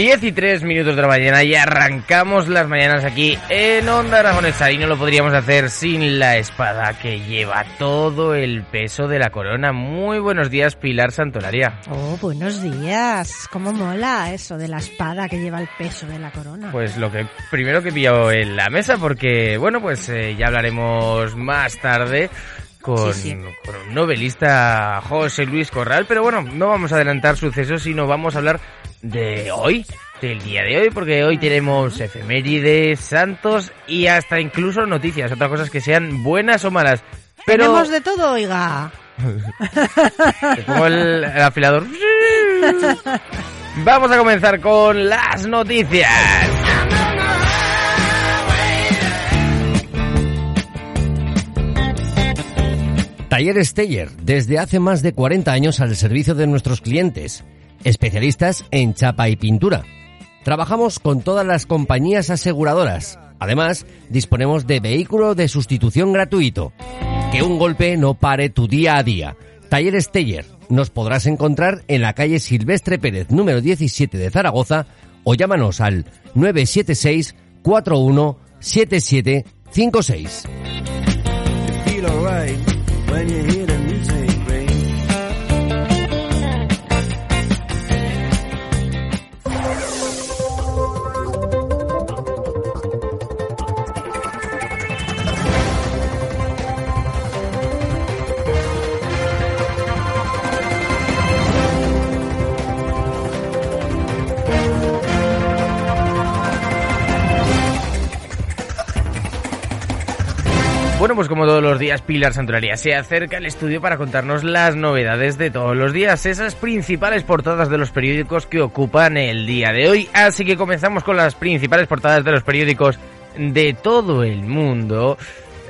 10 y 3 minutos de la mañana y arrancamos las mañanas aquí en Onda Aragonesa y no lo podríamos hacer sin la espada que lleva todo el peso de la corona. Muy buenos días Pilar Santolaria. Oh, buenos días. ¿Cómo mola eso de la espada que lleva el peso de la corona? Pues lo que primero que pillado en la mesa porque bueno pues eh, ya hablaremos más tarde con, Sí, sí. con un novelista José Luis Corral, pero bueno, no vamos a adelantar sucesos, sino vamos a hablar de hoy, del día de hoy, porque hoy tenemos efemérides, santos y hasta incluso noticias, otras cosas que sean buenas o malas. Pero Tenemos de todo, oiga. te pongo el, el afilador. Vamos a comenzar con las noticias. Talleres Teller, desde hace más de 40 años al servicio de nuestros clientes, especialistas en chapa y pintura. Trabajamos con todas las compañías aseguradoras. Además, disponemos de vehículo de sustitución gratuito. Que un golpe no pare tu día a día. Talleres Teller, nos podrás encontrar en la calle Silvestre Pérez número 17 de Zaragoza o llámanos al 976 41 7756. Bueno, pues como todos los días, Pilar Santolaria se acerca al estudio para contarnos las novedades de todos los días, esas principales portadas de los periódicos que ocupan el día de hoy. Así que comenzamos con las principales portadas de los periódicos de todo el mundo.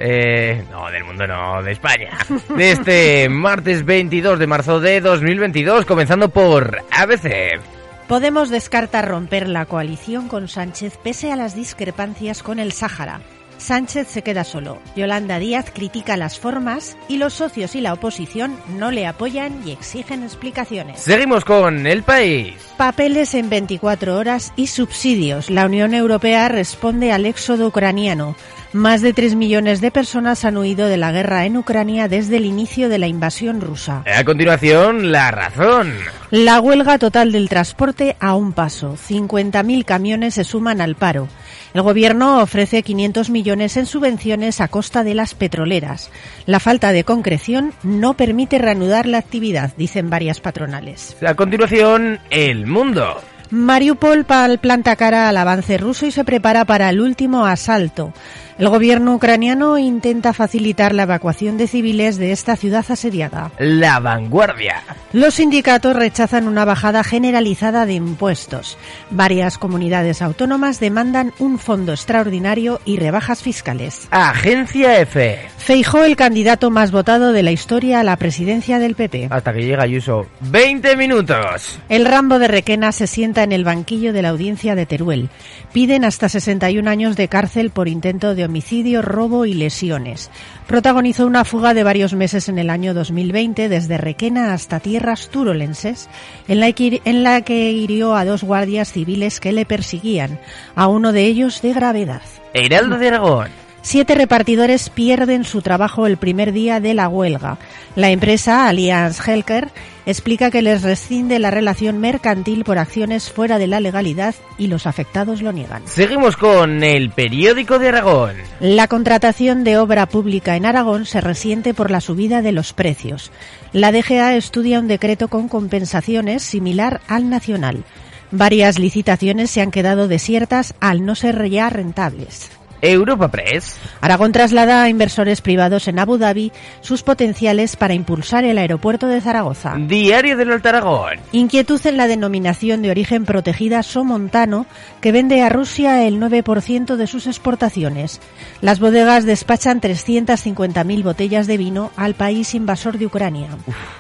Eh, no, del mundo no, de España. De este martes 22 de marzo de 2022, comenzando por ABC. Podemos descartar romper la coalición con Sánchez pese a las discrepancias con el Sáhara. Sánchez se queda solo. Yolanda Díaz critica las formas y los socios y la oposición no le apoyan y exigen explicaciones. Seguimos con El País. Papeles en 24 horas y subsidios. La Unión Europea responde al éxodo ucraniano. Más de 3 millones de personas han huido de la guerra en Ucrania desde el inicio de la invasión rusa. A continuación, La Razón. La huelga total del transporte a un paso. 50.000 camiones se suman al paro. El gobierno ofrece 500 millones en subvenciones a costa de las petroleras. La falta de concreción no permite reanudar la actividad, dicen varias patronales. A continuación, El Mundo. Mariupol pal- planta cara al avance ruso y se prepara para el último asalto. El gobierno ucraniano intenta facilitar la evacuación de civiles de esta ciudad asediada. La Vanguardia. Los sindicatos rechazan una bajada generalizada de impuestos. Varias comunidades autónomas demandan un fondo extraordinario y rebajas fiscales. Agencia F. Feijó el candidato más votado de la historia a la presidencia del PP. Hasta que llega Ayuso. 20 minutos. El Rambo de Requena se sienta en el banquillo de la audiencia de Teruel. Piden hasta 61 años de cárcel por intento de homicidio, robo y lesiones. Protagonizó una fuga de varios meses en el año 2020 desde Requena hasta tierras turolenses, en la que, hirió a dos guardias civiles que le perseguían, a uno de ellos de gravedad. Heraldo de Aragón. Siete repartidores pierden su trabajo el primer día de la huelga. La empresa Allianz Helker explica que les rescinde la relación mercantil por acciones fuera de la legalidad y los afectados lo niegan. Seguimos con el periódico de Aragón. La contratación de obra pública en Aragón se resiente por la subida de los precios. La DGA estudia un decreto con compensaciones similar al nacional. Varias licitaciones se han quedado desiertas al no ser ya rentables. Europa Press. Aragón traslada a inversores privados en Abu Dhabi sus potenciales para impulsar el aeropuerto de Zaragoza. Diario del Alto Aragón. Inquietud en la denominación de origen protegida Somontano, que vende a Rusia el 9% de sus exportaciones. Las bodegas despachan 350.000 botellas de vino al país invasor de Ucrania.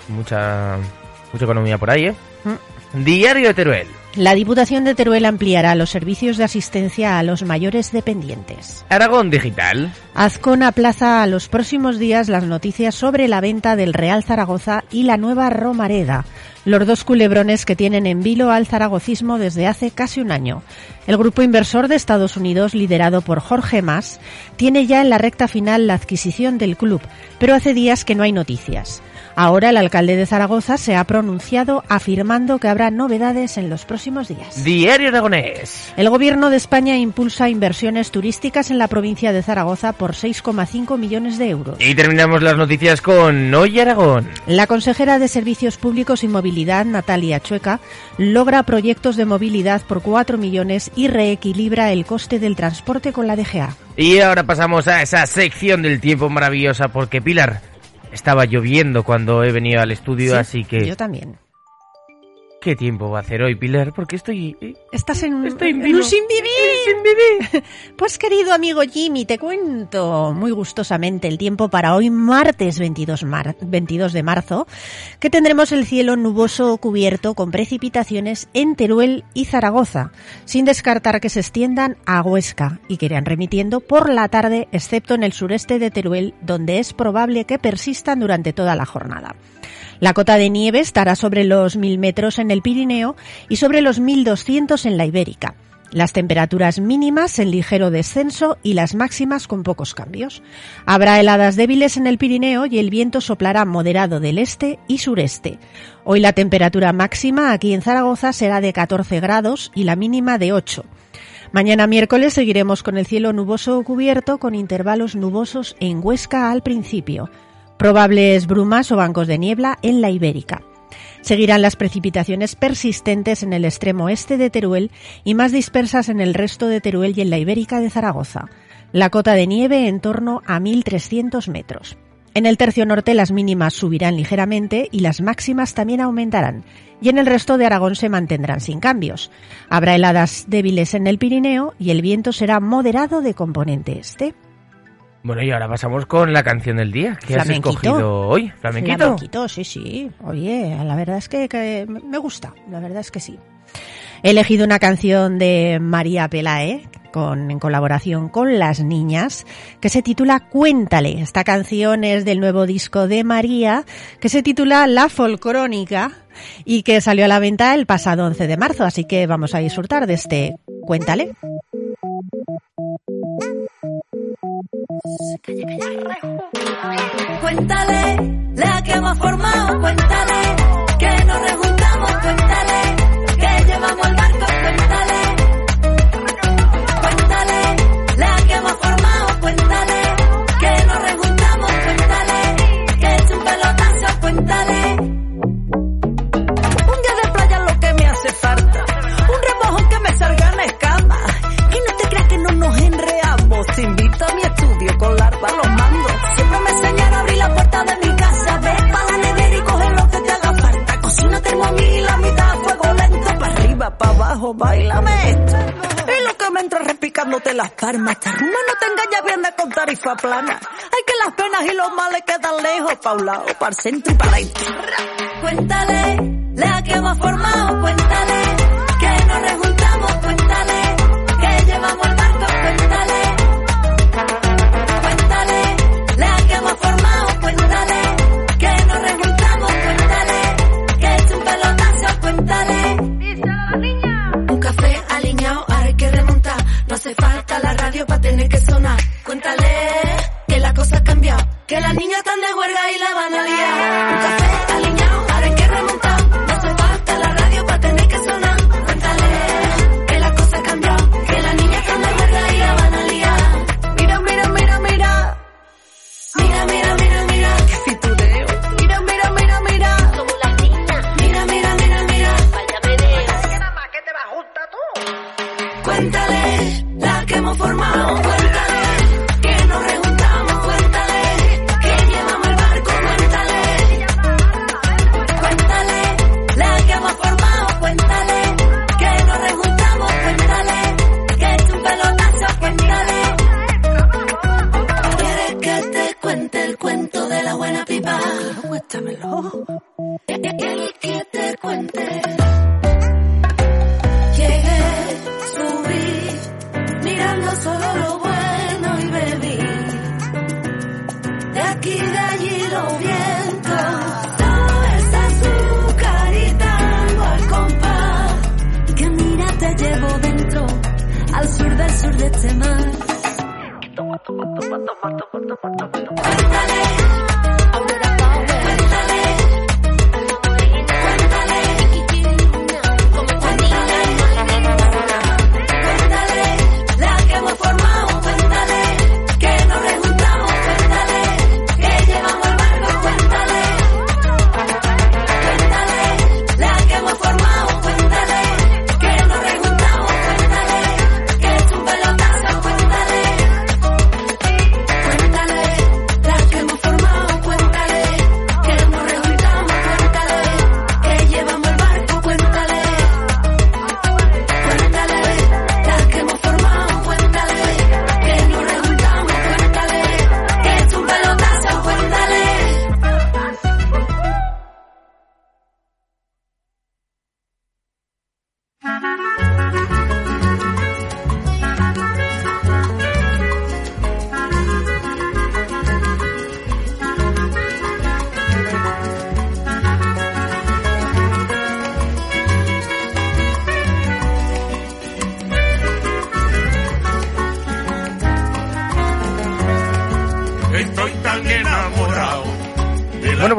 Mucha, mucha economía por ahí, ¿eh? Mm. Diario de Teruel. La Diputación de Teruel ampliará los servicios de asistencia a los mayores dependientes. Aragón Digital. Azcón aplaza a los próximos días las noticias sobre la venta del Real Zaragoza y la nueva Romareda, los dos culebrones que tienen en vilo al zaragocismo desde hace casi un año. El grupo inversor de Estados Unidos, liderado por Jorge Mas, tiene ya en la recta final la adquisición del club, pero hace días que no hay noticias. Ahora el alcalde de Zaragoza se ha pronunciado afirmando que habrá novedades en los próximos días. Diario Aragonés. El gobierno de España impulsa inversiones turísticas en la provincia de Zaragoza por 6,5 millones de euros. Y terminamos las noticias con Hoy Aragón. La consejera de Servicios Públicos y Movilidad, Natalia Chueca, logra proyectos de movilidad por 4 millones y reequilibra el coste del transporte con la DGA. Y ahora pasamos a esa sección del tiempo maravillosa porque Pilar estaba lloviendo cuando he venido al estudio, Sí, así que Yo también. ¿Qué tiempo va a hacer hoy, Pilar? Porque estoy eh, Estás en un, Estoy en un sin vivir. sin vivir. Pues querido amigo Jimmy, te cuento muy gustosamente el tiempo para hoy martes 22, mar- 22 de marzo, que tendremos el cielo nuboso cubierto con precipitaciones en Teruel y Zaragoza, sin descartar que se extiendan a Huesca y que irán remitiendo por la tarde, excepto en el sureste de Teruel, donde es probable que persistan durante toda la jornada. La cota de nieve estará sobre los 1000 metros en el Pirineo y sobre los 1200 en la Ibérica. Las temperaturas mínimas en ligero descenso y las máximas con pocos cambios. Habrá heladas débiles en el Pirineo y el viento soplará moderado del este y sureste. Hoy la temperatura máxima aquí en Zaragoza será de 14 grados y la mínima de 8. Mañana miércoles seguiremos con el cielo nuboso cubierto con intervalos nubosos en Huesca al principio. Probables brumas o bancos de niebla en la Ibérica. Seguirán las precipitaciones persistentes en el extremo este de Teruel y más dispersas en el resto de Teruel y en la Ibérica de Zaragoza. La cota de nieve en torno a 1.300 metros. En el tercio norte las mínimas subirán ligeramente y las máximas también aumentarán, y en el resto de Aragón se mantendrán sin cambios. Habrá heladas débiles en el Pirineo y el viento será moderado de componente este. Bueno, y ahora pasamos con la canción del día. ¿Qué has escogido hoy? ¿Flamenquito? Flamenquito, sí, sí. Oye, la verdad es que, que me gusta, la verdad es que sí. He elegido una canción de María Pelae, con, en colaboración con las niñas, que se titula Cuéntale. Esta canción es del nuevo disco de María, que se titula La Folcrónica, y que salió a la venta el pasado 11 de marzo, así que vamos a disfrutar de este Cuéntale. Cuéntale la que hemos formado, cuéntale que nos rejuntamos, cuéntale abajo, bailame esto. Y lo que me entra repicándote las palmas, esta rumba no te engañas bien de con tarifa plana. Hay que las penas y los males quedan lejos, pa' un lado, pa' el centro y para adentro. Cuéntale la que hemos formado, cuéntale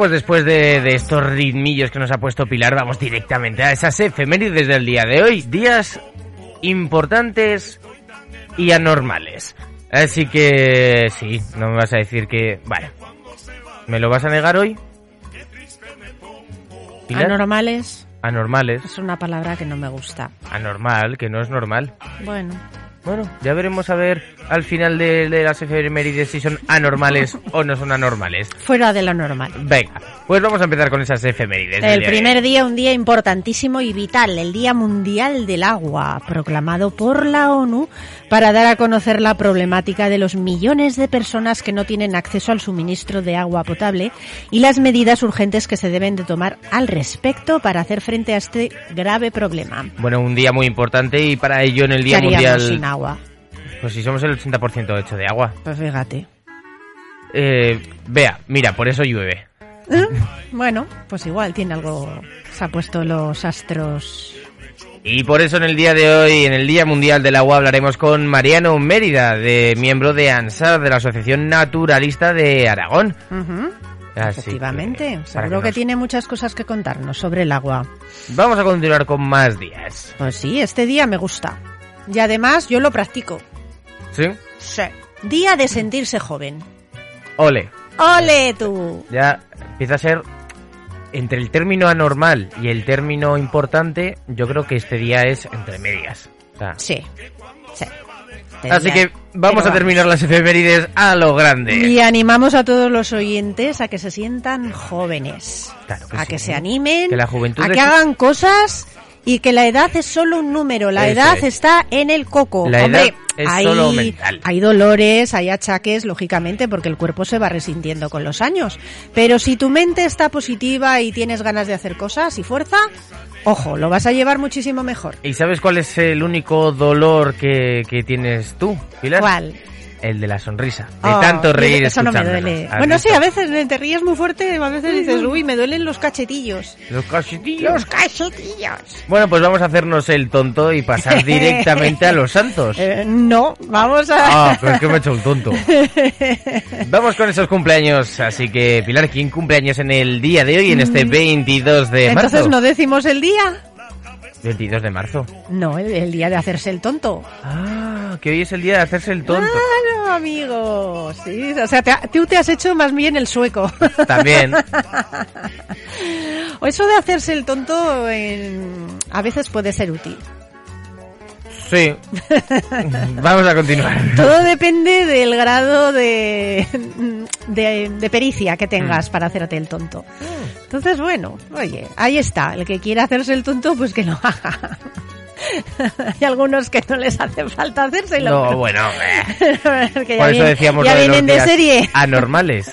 pues después de, de estos ritmillos que nos ha puesto Pilar, vamos directamente a esas efemérides del día de hoy. Días importantes y anormales. Así que sí, no me vas a decir que... Bueno, ¿me lo vas a negar hoy? Pilar? Anormales Anormales. es una palabra que no me gusta. Anormal, que no es normal. Bueno, Bueno, ya veremos a ver al final de, de las efemérides si son anormales o no son anormales. fuera de lo normal. Venga, pues vamos a empezar con esas efemérides. El primer hoy. día, un día importantísimo y vital, el Día Mundial del Agua, proclamado por la ONU para dar a conocer la problemática de los millones de personas que no tienen acceso al suministro de agua potable y las medidas urgentes que se deben de tomar al respecto para hacer frente a este grave problema. Bueno, un día muy importante y para ello en el ¿Qué Día Mundial... agua? Pues si somos el 80% hecho de agua. Pues fíjate. Eh, vea, mira, por eso llueve. ¿Eh? Bueno, pues igual tiene algo. Se ha puesto los astros. Y por eso en el día de hoy, en el Día Mundial del Agua, hablaremos con Mariano Mérida, de miembro de ANSAR, de la Asociación Naturalista de Aragón. Así Efectivamente, que, seguro que, nos- tiene muchas cosas que contarnos sobre el agua. Vamos a continuar con más días. Pues sí, este día me gusta. Y además yo lo practico. ¿Sí? Sí. Día de sentirse joven. Ole. ¡Ole tú! Ya empieza a ser entre el término anormal y el término importante, yo creo que este día es entre medias. O sea, Sí. Sí. Así que vamos a terminar las efemérides a lo grande. Y animamos a todos los oyentes a que se sientan jóvenes. Claro que a sí. que se animen. Que la juventud a que hagan cosas. Y que la edad es solo un número, la Eso edad es. está en el coco. La Hombre, edad es hay, solo mental. hay dolores, hay achaques, lógicamente, porque el cuerpo se va resintiendo con los años. Pero si tu mente está positiva y tienes ganas de hacer cosas y fuerza, ojo, lo vas a llevar muchísimo mejor. ¿Y sabes cuál es el único dolor que, que tienes tú, Pilar? ¿Cuál? El de la sonrisa. De Oh, tanto reír Eso no me duele. ¿Has Bueno, visto? sí, a veces te ríes muy fuerte, a veces dices, uy, me duelen los cachetillos. Los cachetillos. Los cachetillos. Bueno, pues vamos a hacernos el tonto y pasar directamente a los santos. Eh, no, vamos a... Ah, pero es que me he hecho un tonto. Vamos con esos cumpleaños. Así que, Pilar, ¿quién cumpleaños en el día de hoy, en este 22 de marzo? Mm. Entonces no decimos el día. 22 de marzo. No, el, el día de hacerse el tonto. Ah, que hoy es el día de hacerse el tonto. Claro, amigo. Sí, o sea, te, tú te has hecho más bien el sueco. También. o eso de hacerse el tonto en- a veces puede ser útil. Sí. Vamos a continuar. Todo depende del grado de, de, de pericia que tengas Mm. para hacerte el tonto. Entonces, bueno, oye, ahí está. El que quiera hacerse el tonto, pues que lo haga. Hay algunos que no les hace falta hacérselo. No, pero- bueno. eh. ya Por eso vienen- decíamos ya lo de los vienen de serie. anormales.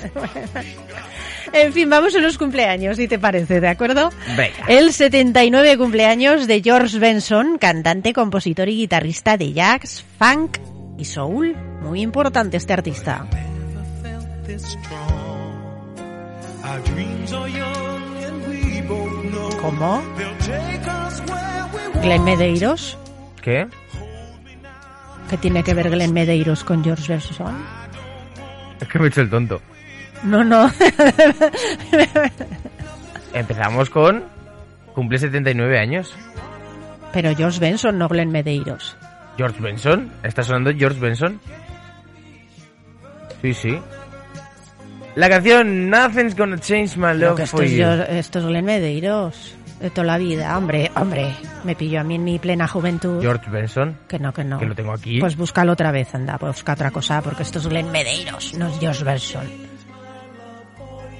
En fin, vamos a los cumpleaños, si te parece, ¿de acuerdo? Venga. El 79 cumpleaños de George Benson, cantante, compositor y guitarrista de jazz, funk y soul. Muy importante este artista. ¿Cómo? Glenn Medeiros. ¿Qué? ¿Qué tiene que ver Glenn Medeiros con George Benson? Es que me he hecho el tonto. No, no. Empezamos con... Cumple 79 años. Pero George Benson, no Glenn Medeiros. George Benson. ¿Está sonando George Benson? Sí, sí. La canción Nothing's Gonna Change My Love for es, You. Esto es Glenn Medeiros. De toda la vida. Hombre, hombre. Me pilló a mí en mi plena juventud. George Benson. Que no, que no. Que lo tengo aquí. Pues búscalo otra vez, anda. Busca otra cosa, porque esto es Glenn Medeiros, no es George Benson.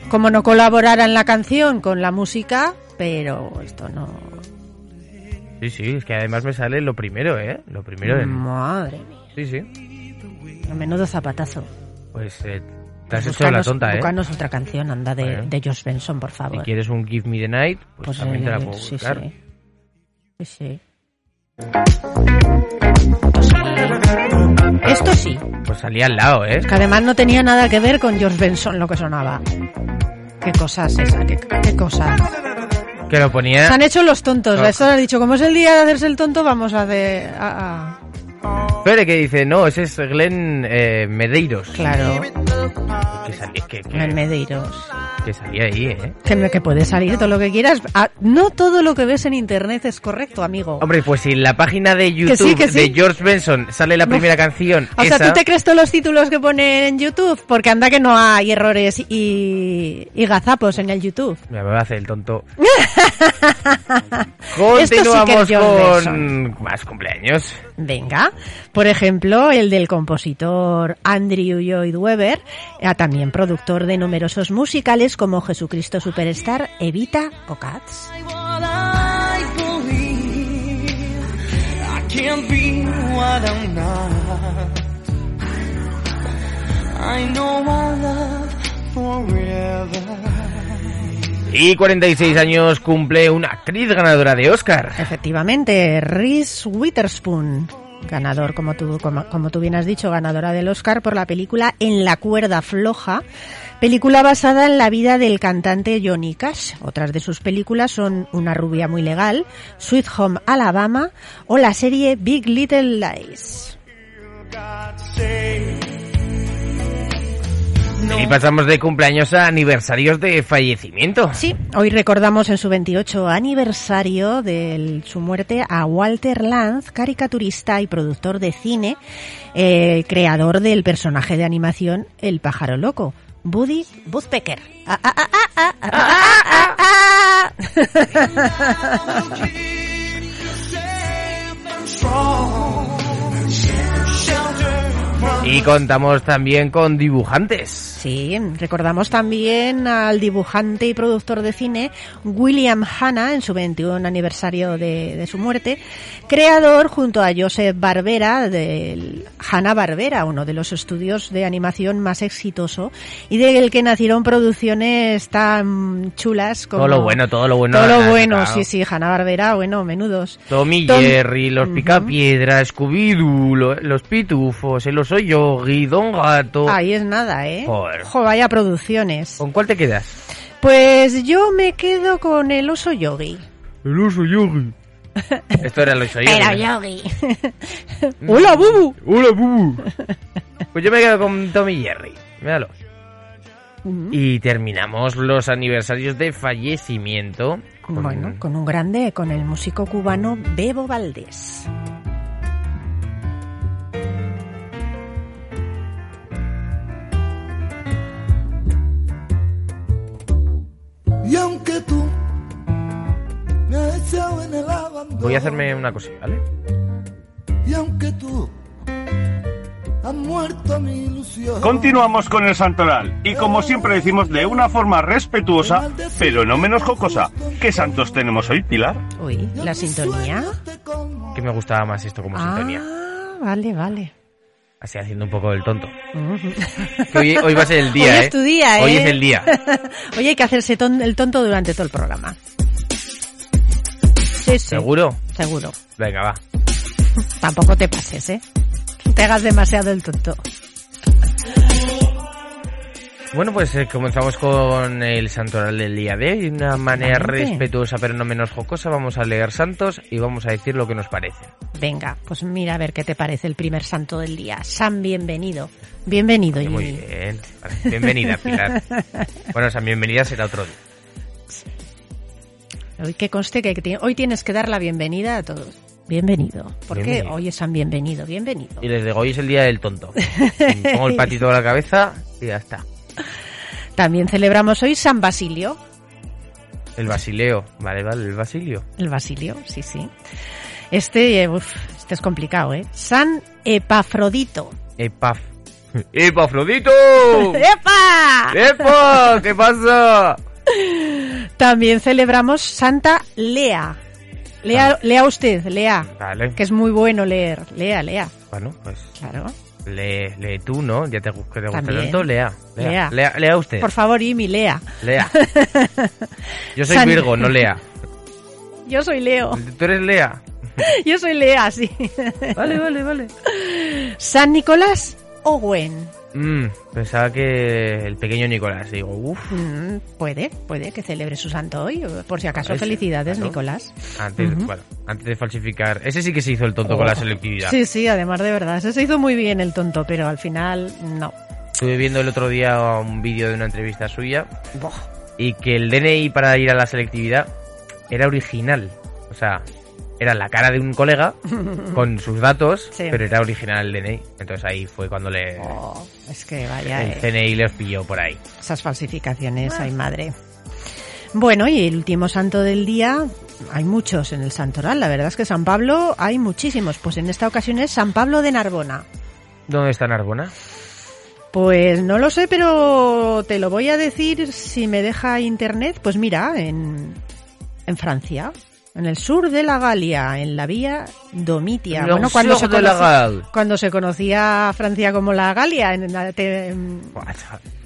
Como no colaborara en la canción con la música, pero esto no... Sí, sí, es que además me sale lo primero, ¿eh? Lo primero de... Madre mía. Sí, sí. Menudo zapatazo. Pues eh, te has hecho la tonta, ¿eh? búscanos otra canción, anda, de, de George Benson, por Si favor. quieres un Give Me the Night, pues, Pues, también te la eh, puedo sí, buscar. sí. Sí, sí. Esto sí, Pues salía al lado, ¿eh? que además no tenía nada que ver con George Benson lo que sonaba. ¿Qué cosas esa? ¿Qué, qué cosas? Que lo ponía... Se han hecho los tontos. No. Esto han dicho, como es el día de hacerse el tonto, vamos a hacer... a- a- Espere, que dice, no, ese es Glenn eh, Medeiros. Claro, Que salía, que, que- en Medeiros. que salía ahí, ¿eh? Que, me- que puede salir todo lo que quieras. Ah, no todo lo que ves en internet es correcto, amigo. Hombre, pues si en la página de YouTube sí, que sí. de George Benson sale la primera canción, O sea, ¿tú te crees todos los títulos que pone en YouTube? Porque anda que no hay errores y, y gazapos en el YouTube. Mira, me va a hacer el tonto. Esto sí que es Continuamos George con más cumpleaños. Venga, por ejemplo, el del compositor Andrew Lloyd Webber, eh, también productor de numerosos musicales como Jesucristo Superstar, Evita o Cats. Y 46 años cumple una actriz ganadora de Oscar. Efectivamente, Reese Witherspoon, ganador, como tú, como, como tú bien has dicho, ganadora del Oscar por la película En la cuerda floja, película basada en la vida del cantante Johnny Cash. Otras de sus películas son Una rubia muy legal, Sweet Home Alabama o la serie Big Little Lies. Y pasamos de cumpleaños a aniversarios de fallecimiento. Sí, hoy recordamos en su 28 aniversario de su muerte a Walter Lanz, caricaturista y productor de cine, eh, creador del personaje de animación El pájaro loco, Buddy Woodpecker. Ah, ah, ah, Y contamos también con dibujantes. Sí, recordamos también al dibujante y productor de cine William Hanna en su 21 aniversario de, de su muerte, creador junto a Joseph Barbera del Hanna Barbera, uno de los estudios de animación más exitoso y del que nacieron producciones tan chulas como Todo lo bueno, todo lo bueno. todo lo bueno, sí, sí, Hanna Barbera, bueno, menudos. Tommy Tom- Jerry, los Ujú. Picapiedras, Scooby-Doo, lo- los Pitufos, el Oso Yogi, Don Gato. Ahí es nada, ¿eh? Joder. Jo, vaya producciones. ¿Con cuál te quedas? Pues yo me quedo con el oso yogi. El Oso Yogi. Esto era el Oso Yogi. Era ¿no? yogi. Hola, Bubu. Hola, Bubu. Pues yo me quedo con Tommy Jerry. Míralo. Y terminamos los aniversarios de fallecimiento. con- Bueno, con un grande, con el músico cubano Bebo Valdés. Y aunque tú me has echado en el abandono, Voy a hacerme una cosita, ¿vale? y aunque tú has muerto mi ilusión, Continuamos con el santoral y como siempre decimos de una forma respetuosa, pero no menos jocosa. ¿Qué santos tenemos hoy, Pilar? Uy, la sintonía. Que me gustaba más esto como Ah, sintonía. vale, vale. Así haciendo un poco del tonto. Hoy, hoy va a ser el día, Hoy ¿eh? es tu día, ¿eh? Hoy es el día. Hoy hay que hacerse ton- el tonto durante todo el programa. Sí, sí. ¿Seguro? Seguro. Venga, va. Tampoco te pases, ¿eh? Te hagas demasiado el tonto. Bueno, pues eh, comenzamos con el santoral del día de hoy. De una manera respetuosa pero no menos jocosa vamos a leer santos y vamos a decir lo que nos parece. Venga, pues mira a ver qué te parece el primer santo del día. San bienvenido. Bienvenido, Muy Jimmy. bien. Vale, Bienvenida, Pilar. Bueno, esa bienvenida será otro día. Hoy que conste que hoy tienes que dar la bienvenida a todos. Bienvenido. Porque hoy es San bienvenido, bienvenido. Y les digo, hoy es el día del tonto. Pongo el patito a la cabeza y ya está. También celebramos hoy San Basilio. El basileo. Vale, vale, el basilio. El Basilio, sí, sí. Este, uf, este es complicado, ¿eh? San Epafrodito. Epaf. ¡Epafrodito! ¡Epa! ¡Epa! ¿Qué pasa? También celebramos Santa Lea. Lea, lea usted, lea. Vale. Que es muy bueno leer. Lea, lea. Bueno, pues Claro. Lee, lee tú, ¿no? Ya te, que te gusta También. tanto, lea. Lea. Lea. Lea, lea usted. Por favor, Imi, lea. Lea. Yo soy San- Virgo, no Lea. Yo soy Leo. ¿Tú eres Lea? Yo soy Lea, sí. Vale, vale, vale. San Nicolás Owen. Mm, pensaba que el pequeño Nicolás. Digo, uff. Mm, puede, puede que celebre su santo hoy. Por si acaso, felicidades, claro. Nicolás. Antes, bueno, antes de falsificar. Ese sí que se hizo el tonto con la selectividad. Sí, sí, además de verdad. Ese se hizo muy bien el tonto, pero al final no. Estuve viendo el otro día un vídeo de una entrevista suya y que el DNI para ir a la selectividad era original. O sea, era la cara de un colega con sus datos, Sí. pero era original el DNI. Entonces ahí fue cuando le Oh, es que vaya, el eh, CNI les pilló por ahí. esas falsificaciones, ay madre. Bueno, y el último santo del día, hay muchos en el santoral. La verdad es que San Pablo hay muchísimos. Pues en esta ocasión es San Pablo de Narbona. ¿Dónde está Narbona? Pues no lo sé, pero te lo voy a decir si me deja internet. Pues mira, en, en Francia, en el sur de la Galia, en la vía Domitia. Bueno, cuando se, la Gal. cuando se conocía Francia como la Galia, en, en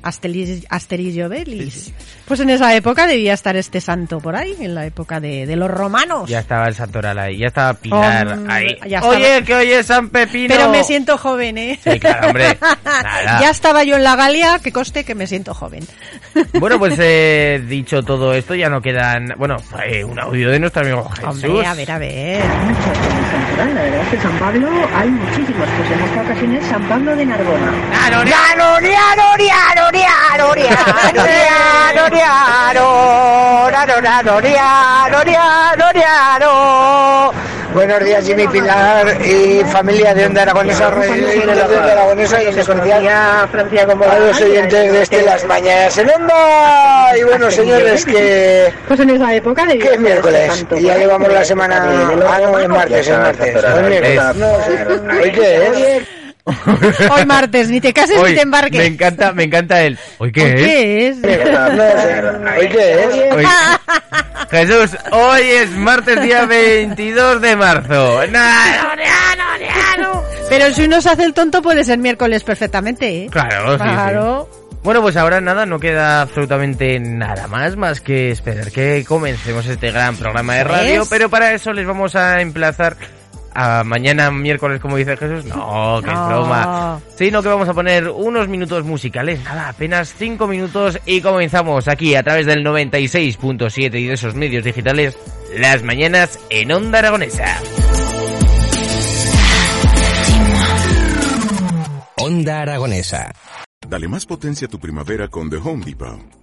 Asteris, Asterix y Obelix. Pues en esa época debía estar este santo por ahí, en la época de, de los romanos. Ya estaba el Santoral ahí, ya estaba Pilar Hombre, ahí. ya estaba. Oye, que hoy es San Pepino. Pero me siento joven, ¿eh? Sí, claro, hombre. Nada. ya estaba yo en la Galia, que coste que me siento joven. Bueno, pues eh, dicho todo esto, ya no quedan. Bueno, eh, un audio de nuestro amigo Jesús. Hombre, a ver, a ver. La verdad es que San Pablo hay muchísimos, pues en esta ocasión es San Pablo de Narbona. Buenos días, Jimmy Pilar y familia de Onda Aragonesa, oyentes de Onda Aragonesa y en especial a los oyentes de este Las Mañanas en Onda. Y bueno, señores, que, Pues en esa época de que es miércoles y ya llevamos la semana. Ah, no, es martes, es martes. Hoy. ¿Hoy qué es? Hoy martes, ni te cases Hoy, ni te embarques. me encanta, me encanta él. ¿Hoy qué ¿Hoy es? ¿Qué es? No. ¿Hoy qué es? Hoy- Jesús, hoy es martes día 22 de marzo. No, Pero si uno se hace el tonto puede ser miércoles perfectamente, ¿eh? Claro, sí, sí. Claro. Bueno, pues ahora nada, no queda absolutamente nada más, más que esperar que comencemos este gran programa de radio, es. pero para eso les vamos a emplazar a mañana miércoles, como dice Jesús. No, que es No. broma. Sino que vamos a poner unos minutos musicales, nada, apenas cinco minutos y comenzamos aquí a través del 96.7 y de esos medios digitales, las mañanas en Onda Aragonesa. Onda Aragonesa. Dale más potencia a tu primavera con The Home Depot.